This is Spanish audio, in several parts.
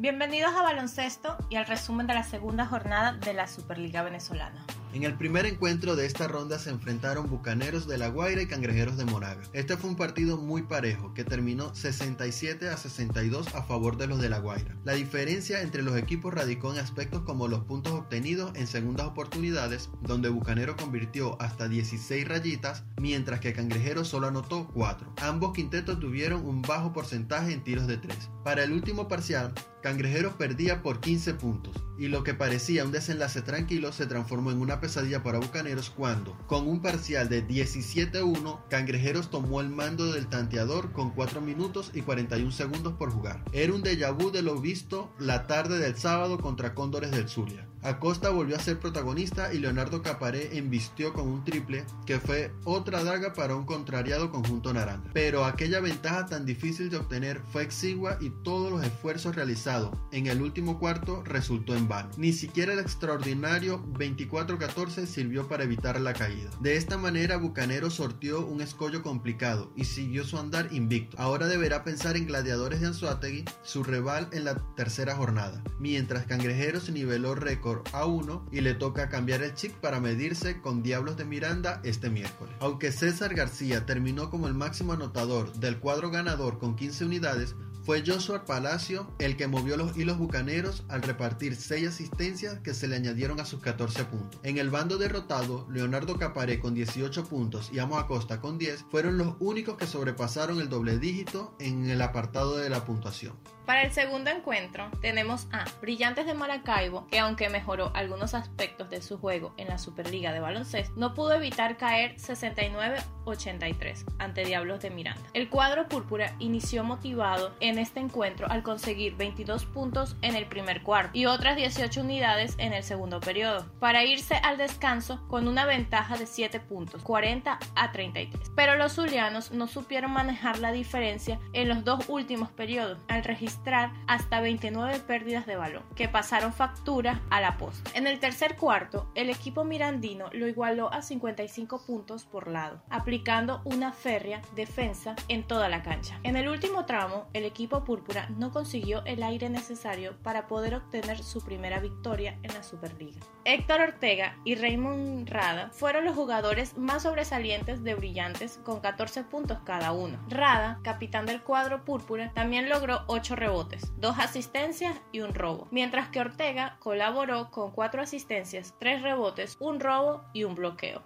Bienvenidos a Baloncesto y al resumen de la segunda jornada de la Superliga Venezolana. En el primer encuentro de esta ronda se enfrentaron Bucaneros de La Guaira y Cangrejeros de Moraga. Este fue un partido muy parejo que terminó 67 a 62 a favor de los de La Guaira. La diferencia entre los equipos radicó en aspectos como los puntos obtenidos en segundas oportunidades, donde Bucanero convirtió hasta 16 rayitas, mientras que Cangrejero solo anotó 4. Ambos quintetos tuvieron un bajo porcentaje en tiros de 3. Para el último parcial, Cangrejeros perdía por 15 puntos, y lo que parecía un desenlace tranquilo se transformó en una pesadilla para Bucaneros cuando, con un parcial de 17-1, Cangrejeros tomó el mando del tanteador con 4 minutos y 41 segundos por jugar. Era un déjà vu de lo visto la tarde del sábado contra Cóndores del Zulia. Acosta volvió a ser protagonista y Leonardo Caparé embistió con un triple que fue otra daga para un contrariado conjunto naranja. Pero aquella ventaja tan difícil de obtener fue exigua y todos los esfuerzos realizados en el último cuarto resultó en vano. Ni siquiera el extraordinario 24-14 sirvió para evitar la caída. De esta manera Bucanero sortió un escollo complicado y siguió su andar invicto. Ahora deberá pensar en Gladiadores de Anzuategui, su rival en la tercera jornada, mientras Cangrejeros niveló récord a 1 y le toca cambiar el chip para medirse con Diablos de Miranda este miércoles. Aunque César García terminó como el máximo anotador del cuadro ganador con 15 unidades, fue Joshua Palacio el que movió los hilos bucaneros al repartir 6 asistencias que se le añadieron a sus 14 puntos. En el bando derrotado, Leonardo Caparé con 18 puntos y Amo Acosta con 10 fueron los únicos que sobrepasaron el doble dígito en el apartado de la puntuación. Para el segundo encuentro tenemos a Brillantes de Maracaibo, que aunque mejoró algunos aspectos de su juego en la Superliga de baloncesto, no pudo evitar caer 69-83 ante Diablos de Miranda. El cuadro púrpura inició motivado en este encuentro al conseguir 22 puntos en el primer cuarto y otras 18 unidades en el segundo periodo, para irse al descanso con una ventaja de 7 puntos, 40 a 33. Pero los zulianos no supieron manejar la diferencia en los dos últimos periodos, al registrar hasta 29 pérdidas de balón, que pasaron factura a la posta. En el tercer cuarto, el equipo mirandino lo igualó a 55 puntos por lado, aplicando una férrea defensa en toda la cancha. En el último tramo, el equipo púrpura no consiguió el aire necesario para poder obtener su primera victoria en la Superliga. Héctor Ortega y Raymond Rada fueron los jugadores más sobresalientes de Brillantes con 14 puntos cada uno. Rada, capitán del cuadro púrpura, también logró 8 rebotes, 2 asistencias y un robo, mientras que Ortega colaboró con 4 asistencias, 3 rebotes, un robo y un bloqueo.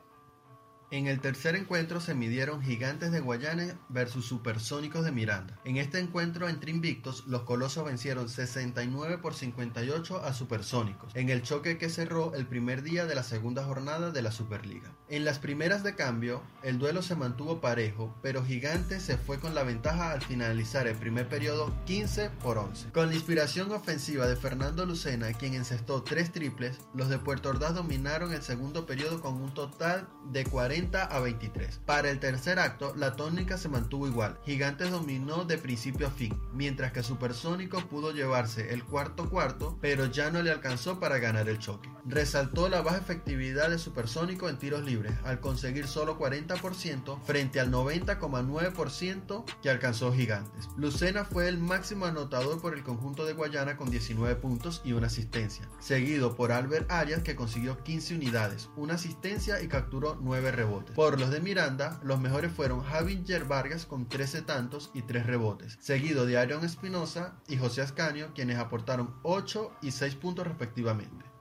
En el tercer encuentro se midieron Gigantes de Guayana versus Supersónicos de Miranda. En este encuentro entre invictos, los Colosos vencieron 69 por 58 a Supersónicos, en el choque que cerró el primer día de la segunda jornada de la Superliga. En las primeras de cambio, el duelo se mantuvo parejo, pero Gigantes se fue con la ventaja al finalizar el primer periodo 15 por 11. Con la inspiración ofensiva de Fernando Lucena, quien encestó tres triples, los de Puerto Ordaz dominaron el segundo periodo con un total de 40 a 23. Para el tercer acto, la tónica se mantuvo igual. Gigantes dominó de principio a fin, mientras que Supersónico pudo llevarse el cuarto cuarto, pero ya no le alcanzó para ganar el choque. Resaltó la baja efectividad de Supersónico en tiros libres, al conseguir solo 40% frente al 90,9% que alcanzó Gigantes. Lucena fue el máximo anotador por el conjunto de Guayana con 19 puntos y una asistencia, seguido por Albert Arias que consiguió 15 unidades, una asistencia y capturó 9 rebotes. Por los de Miranda, los mejores fueron Javier Vargas con 13 tantos y 3 rebotes, seguido de Aaron Espinosa y José Ascanio, quienes aportaron 8 y 6 puntos respectivamente.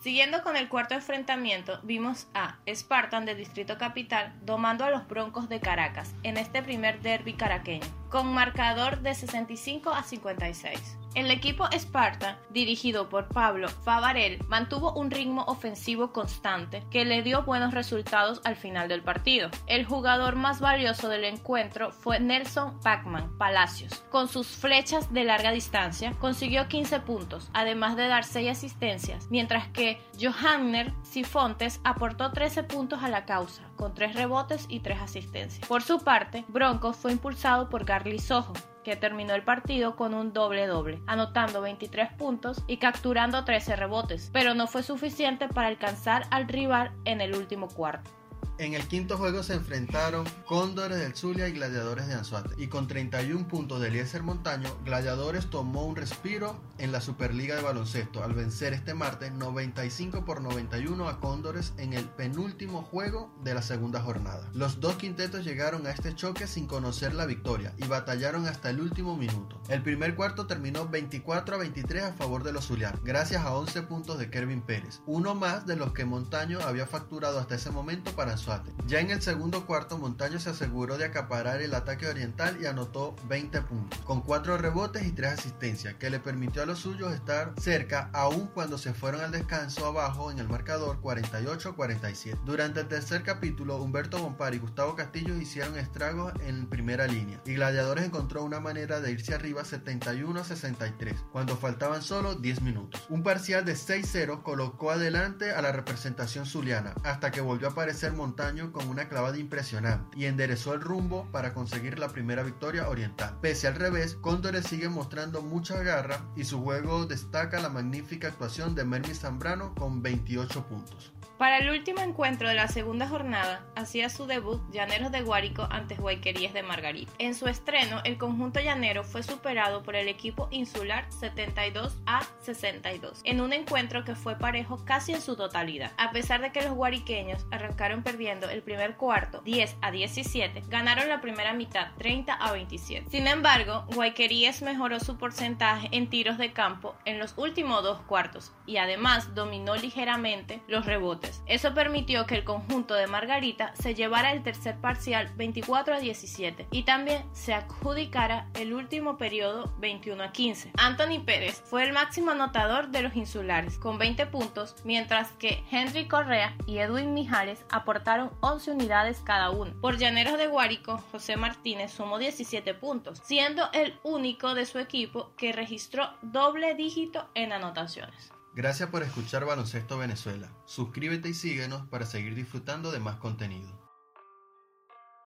Siguiendo con el cuarto enfrentamiento, vimos a Spartan de Distrito Capital domando a los Broncos de Caracas en este primer derby caraqueño, con marcador de 65 a 56. El equipo Sparta, dirigido por Pablo Favarel, mantuvo un ritmo ofensivo constante que le dio buenos resultados al final del partido. El jugador más valioso del encuentro fue Nelson Pacman Palacios. Con sus flechas de larga distancia, consiguió 15 puntos, además de dar 6 asistencias, mientras que Johanner Sifontes aportó 13 puntos a la causa, con 3 rebotes y 3 asistencias. Por su parte, Broncos fue impulsado por Garly Sojo, que terminó el partido con un doble-doble, anotando 23 puntos y capturando 13 rebotes, pero no fue suficiente para alcanzar al rival en el último cuarto. En el quinto juego se enfrentaron Cóndores del Zulia y Gladiadores de Anzuate. Y con 31 puntos de Eliezer Montaño, Gladiadores tomó un respiro en la Superliga de Baloncesto al vencer este martes 95 por 91 a Cóndores en el penúltimo juego de la segunda jornada. Los dos quintetos llegaron a este choque sin conocer la victoria y batallaron hasta el último minuto. El primer cuarto terminó 24 a 23 a favor de los Zulianos, gracias a 11 puntos de Kervin Pérez, uno más de los que Montaño había facturado hasta ese momento para Anzuate. Ya en el segundo cuarto, Montaño se aseguró de acaparar el ataque oriental y anotó 20 puntos, con 4 rebotes y 3 asistencias, que le permitió a los suyos estar cerca aún cuando se fueron al descanso abajo en el marcador 48-47. Durante el tercer capítulo, Humberto Bompar y Gustavo Castillo hicieron estragos en primera línea y Gladiadores encontró una manera de irse arriba 71 63 cuando faltaban solo 10 minutos. Un parcial de 6-0 colocó adelante a la representación zuliana hasta que volvió a aparecer Montaño con una clavada impresionante y enderezó el rumbo para conseguir la primera victoria oriental. Pese al revés, Cóndores sigue mostrando mucha garra y su juego destaca la magnífica actuación de Mermi Zambrano con 28 puntos. Para el último encuentro de la segunda jornada, hacía su debut Llaneros de Guárico ante Guayquerías de Margarita. En su estreno, el conjunto llanero fue superado por el equipo insular 72 a 62, en un encuentro que fue parejo casi en su totalidad. A pesar de que los guariqueños arrancaron perdiendo el primer cuarto 10 a 17, ganaron la primera mitad 30 a 27. Sin embargo, Guayquerías mejoró su porcentaje en tiros de campo en los últimos dos cuartos y además dominó ligeramente los rebotes eso permitió que el conjunto de Margarita se llevara el tercer parcial 24 a 17 y también se adjudicara el último periodo 21 a 15. Anthony Pérez fue el máximo anotador de los insulares con 20 puntos, mientras que Henry Correa y Edwin Mijares aportaron 11 unidades cada uno. Por Llaneros de Guárico, José Martínez sumó 17 puntos, siendo el único de su equipo que registró doble dígito en anotaciones. Gracias por escuchar Baloncesto Venezuela. Suscríbete y síguenos para seguir disfrutando de más contenido.